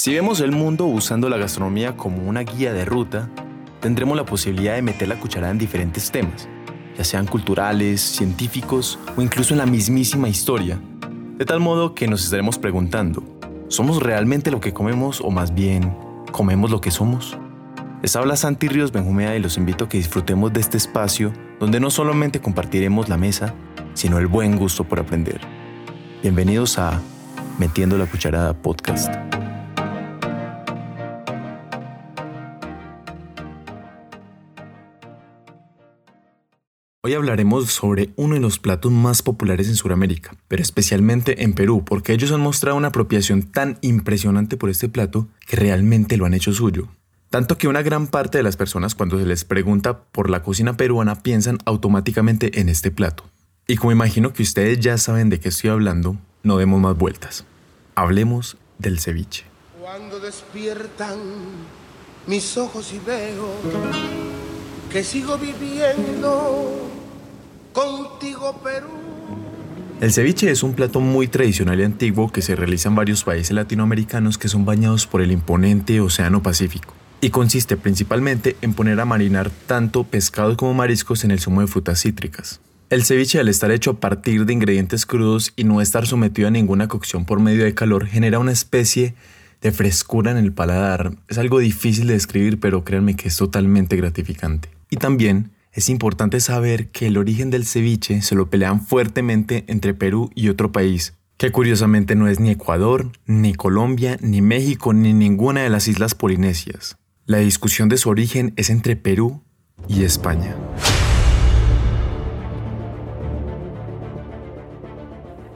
Si vemos el mundo usando la gastronomía como una guía de ruta, tendremos la posibilidad de meter la cucharada en diferentes temas, ya sean culturales, científicos o incluso en la mismísima historia, de tal modo que nos estaremos preguntando, ¿somos realmente lo que comemos o más bien comemos lo que somos? Les habla Santi Ríos Benjumea y los invito a que disfrutemos de este espacio donde no solamente compartiremos la mesa, sino el buen gusto por aprender. Bienvenidos a Metiendo la Cucharada Podcast. Hoy hablaremos sobre uno de los platos más populares en Sudamérica, pero especialmente en Perú, porque ellos han mostrado una apropiación tan impresionante por este plato que realmente lo han hecho suyo. Tanto que una gran parte de las personas cuando se les pregunta por la cocina peruana piensan automáticamente en este plato. Y como imagino que ustedes ya saben de qué estoy hablando, no demos más vueltas. Hablemos del ceviche. Cuando despiertan mis ojos y veo que sigo viviendo contigo Perú. El ceviche es un plato muy tradicional y antiguo que se realiza en varios países latinoamericanos que son bañados por el imponente Océano Pacífico y consiste principalmente en poner a marinar tanto pescados como mariscos en el zumo de frutas cítricas. El ceviche al estar hecho a partir de ingredientes crudos y no estar sometido a ninguna cocción por medio de calor genera una especie de frescura en el paladar. Es algo difícil de describir pero créanme que es totalmente gratificante. Y también es importante saber que el origen del ceviche se lo pelean fuertemente entre Perú y otro país, que curiosamente no es ni Ecuador, ni Colombia, ni México, ni ninguna de las islas polinesias. La discusión de su origen es entre Perú y España.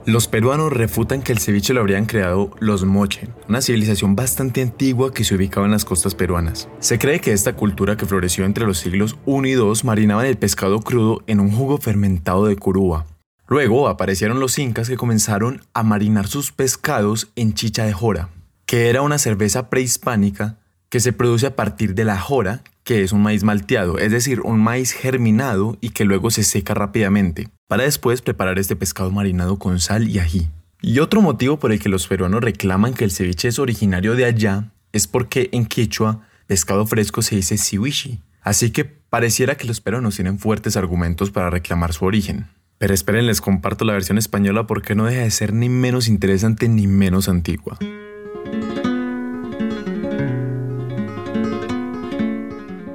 Los peruanos refutan que el ceviche lo habrían creado los moche, una civilización bastante antigua que se ubicaba en las costas peruanas. Se cree que esta cultura que floreció entre los siglos I y II marinaba el pescado crudo en un jugo fermentado de curuba. Luego aparecieron los incas que comenzaron a marinar sus pescados en chicha de jora, que era una cerveza prehispánica que se produce a partir de la jora, que es un maíz malteado, es decir, un maíz germinado y que luego se seca rápidamente, para después preparar este pescado marinado con sal y ají. Y otro motivo por el que los peruanos reclaman que el ceviche es originario de allá es porque en quechua pescado fresco se dice siwishi, así que pareciera que los peruanos tienen fuertes argumentos para reclamar su origen. Pero esperen, les comparto la versión española porque no deja de ser ni menos interesante ni menos antigua.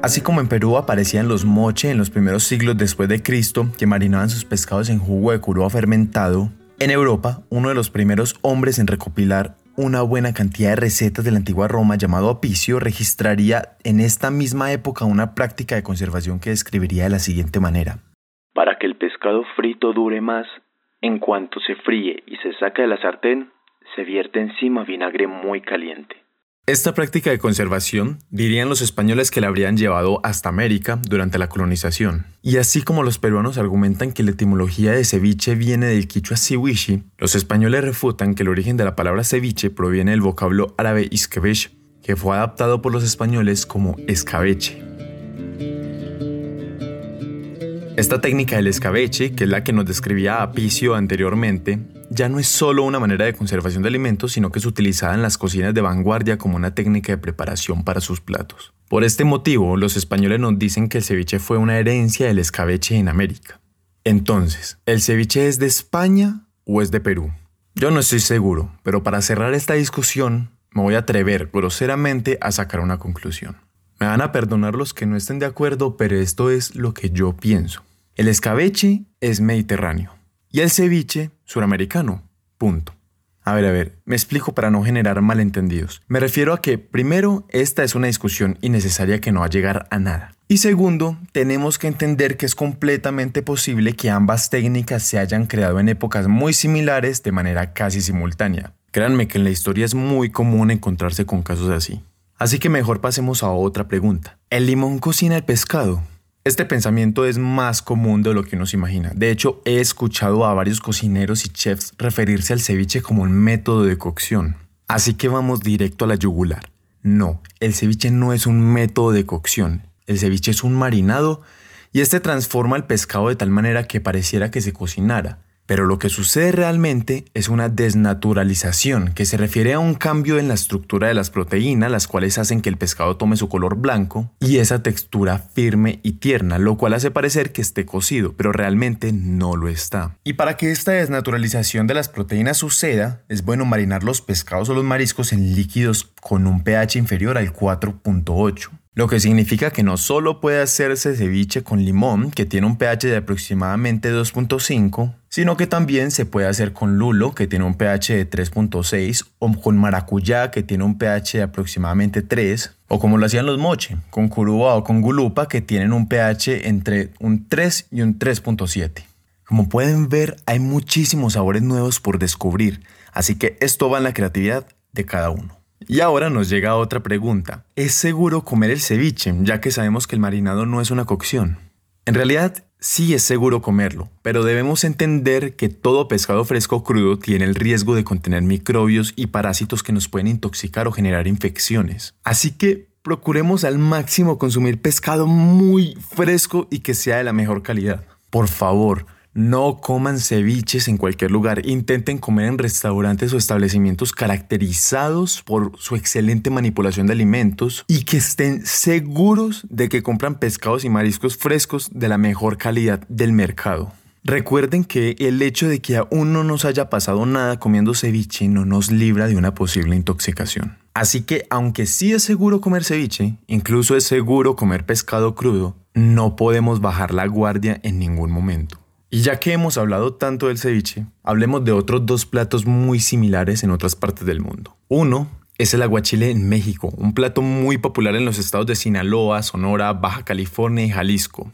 Así como en Perú aparecían los moche en los primeros siglos después de Cristo, que marinaban sus pescados en jugo de curuba fermentado, en Europa, uno de los primeros hombres en recopilar una buena cantidad de recetas de la antigua Roma llamado Apicio registraría en esta misma época una práctica de conservación que describiría de la siguiente manera. Para que el pescado frito dure más, en cuanto se fríe y se saca de la sartén, se vierte encima vinagre muy caliente. Esta práctica de conservación dirían los españoles que la habrían llevado hasta América durante la colonización. Y así como los peruanos argumentan que la etimología de ceviche viene del quichua siwishi, los españoles refutan que el origen de la palabra ceviche proviene del vocablo árabe iskebesh, que fue adaptado por los españoles como escabeche. Esta técnica del escabeche, que es la que nos describía Apicio anteriormente, ya no es solo una manera de conservación de alimentos, sino que es utilizada en las cocinas de vanguardia como una técnica de preparación para sus platos. Por este motivo, los españoles nos dicen que el ceviche fue una herencia del escabeche en América. Entonces, ¿el ceviche es de España o es de Perú? Yo no estoy seguro, pero para cerrar esta discusión, me voy a atrever groseramente a sacar una conclusión. Me van a perdonar los que no estén de acuerdo, pero esto es lo que yo pienso. El escabeche es mediterráneo y el ceviche suramericano. Punto. A ver, a ver, me explico para no generar malentendidos. Me refiero a que, primero, esta es una discusión innecesaria que no va a llegar a nada. Y segundo, tenemos que entender que es completamente posible que ambas técnicas se hayan creado en épocas muy similares de manera casi simultánea. Créanme que en la historia es muy común encontrarse con casos así. Así que mejor pasemos a otra pregunta. ¿El limón cocina el pescado? Este pensamiento es más común de lo que uno se imagina. De hecho, he escuchado a varios cocineros y chefs referirse al ceviche como un método de cocción. Así que vamos directo a la yugular. No, el ceviche no es un método de cocción. El ceviche es un marinado y este transforma el pescado de tal manera que pareciera que se cocinara. Pero lo que sucede realmente es una desnaturalización, que se refiere a un cambio en la estructura de las proteínas, las cuales hacen que el pescado tome su color blanco y esa textura firme y tierna, lo cual hace parecer que esté cocido, pero realmente no lo está. Y para que esta desnaturalización de las proteínas suceda, es bueno marinar los pescados o los mariscos en líquidos con un pH inferior al 4.8. Lo que significa que no solo puede hacerse ceviche con limón, que tiene un pH de aproximadamente 2.5, sino que también se puede hacer con lulo, que tiene un pH de 3.6, o con maracuyá, que tiene un pH de aproximadamente 3, o como lo hacían los moche, con curuba o con gulupa, que tienen un pH entre un 3 y un 3.7. Como pueden ver, hay muchísimos sabores nuevos por descubrir, así que esto va en la creatividad de cada uno. Y ahora nos llega otra pregunta. ¿Es seguro comer el ceviche, ya que sabemos que el marinado no es una cocción? En realidad, sí es seguro comerlo, pero debemos entender que todo pescado fresco crudo tiene el riesgo de contener microbios y parásitos que nos pueden intoxicar o generar infecciones. Así que procuremos al máximo consumir pescado muy fresco y que sea de la mejor calidad. Por favor, no coman ceviches en cualquier lugar. Intenten comer en restaurantes o establecimientos caracterizados por su excelente manipulación de alimentos y que estén seguros de que compran pescados y mariscos frescos de la mejor calidad del mercado. Recuerden que el hecho de que aún no nos haya pasado nada comiendo ceviche no nos libra de una posible intoxicación. Así que aunque sí es seguro comer ceviche, incluso es seguro comer pescado crudo, no podemos bajar la guardia en ningún momento. Y ya que hemos hablado tanto del ceviche, hablemos de otros dos platos muy similares en otras partes del mundo. Uno es el aguachile en México, un plato muy popular en los estados de Sinaloa, Sonora, Baja California y Jalisco.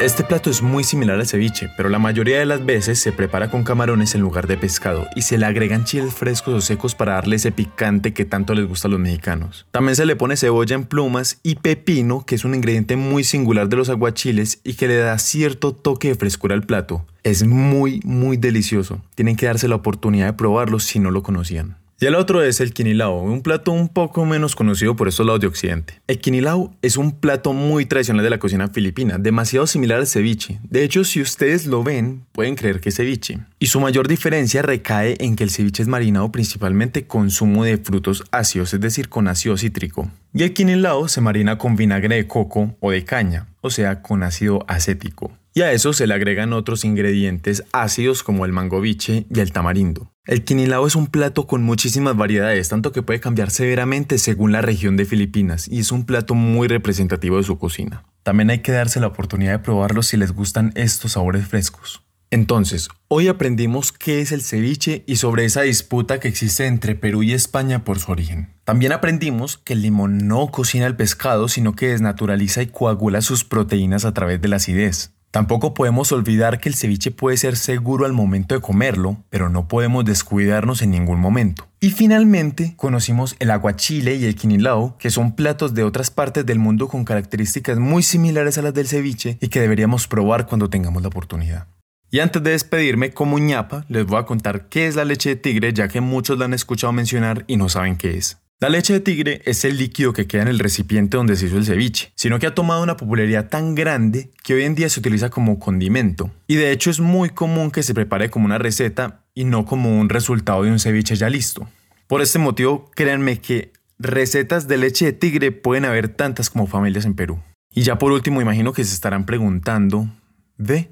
Este plato es muy similar al ceviche, pero la mayoría de las veces se prepara con camarones en lugar de pescado y se le agregan chiles frescos o secos para darle ese picante que tanto les gusta a los mexicanos. También se le pone cebolla en plumas y pepino, que es un ingrediente muy singular de los aguachiles y que le da cierto toque de frescura al plato. Es muy, muy delicioso. Tienen que darse la oportunidad de probarlo si no lo conocían. Y el otro es el quinilao, un plato un poco menos conocido por estos lados de Occidente. El quinilao es un plato muy tradicional de la cocina filipina, demasiado similar al ceviche. De hecho, si ustedes lo ven, pueden creer que es ceviche. Y su mayor diferencia recae en que el ceviche es marinado principalmente con zumo de frutos ácidos, es decir, con ácido cítrico. Y el quinilao se marina con vinagre de coco o de caña, o sea, con ácido acético. Y a eso se le agregan otros ingredientes ácidos como el mangoviche y el tamarindo. El quinilao es un plato con muchísimas variedades, tanto que puede cambiar severamente según la región de Filipinas y es un plato muy representativo de su cocina. También hay que darse la oportunidad de probarlo si les gustan estos sabores frescos. Entonces, hoy aprendimos qué es el ceviche y sobre esa disputa que existe entre Perú y España por su origen. También aprendimos que el limón no cocina el pescado, sino que desnaturaliza y coagula sus proteínas a través de la acidez. Tampoco podemos olvidar que el ceviche puede ser seguro al momento de comerlo, pero no podemos descuidarnos en ningún momento. Y finalmente conocimos el aguachile y el quinilao, que son platos de otras partes del mundo con características muy similares a las del ceviche y que deberíamos probar cuando tengamos la oportunidad. Y antes de despedirme como ñapa, les voy a contar qué es la leche de tigre, ya que muchos la han escuchado mencionar y no saben qué es. La leche de tigre es el líquido que queda en el recipiente donde se hizo el ceviche, sino que ha tomado una popularidad tan grande que hoy en día se utiliza como condimento. Y de hecho es muy común que se prepare como una receta y no como un resultado de un ceviche ya listo. Por este motivo, créanme que recetas de leche de tigre pueden haber tantas como familias en Perú. Y ya por último, imagino que se estarán preguntando, ¿de?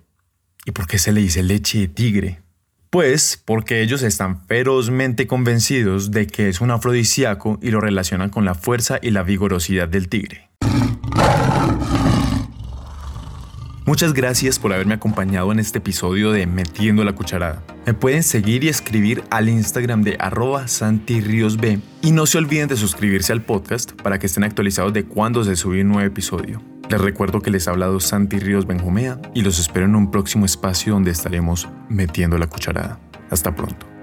¿Y por qué se le dice leche de tigre? Pues porque ellos están ferozmente convencidos de que es un afrodisíaco y lo relacionan con la fuerza y la vigorosidad del tigre. Muchas gracias por haberme acompañado en este episodio de Metiendo la Cucharada. Me pueden seguir y escribir al Instagram de arroba santirriosb y no se olviden de suscribirse al podcast para que estén actualizados de cuando se sube un nuevo episodio. Les recuerdo que les ha hablado Santi Ríos Benjumea y los espero en un próximo espacio donde estaremos metiendo la cucharada. Hasta pronto.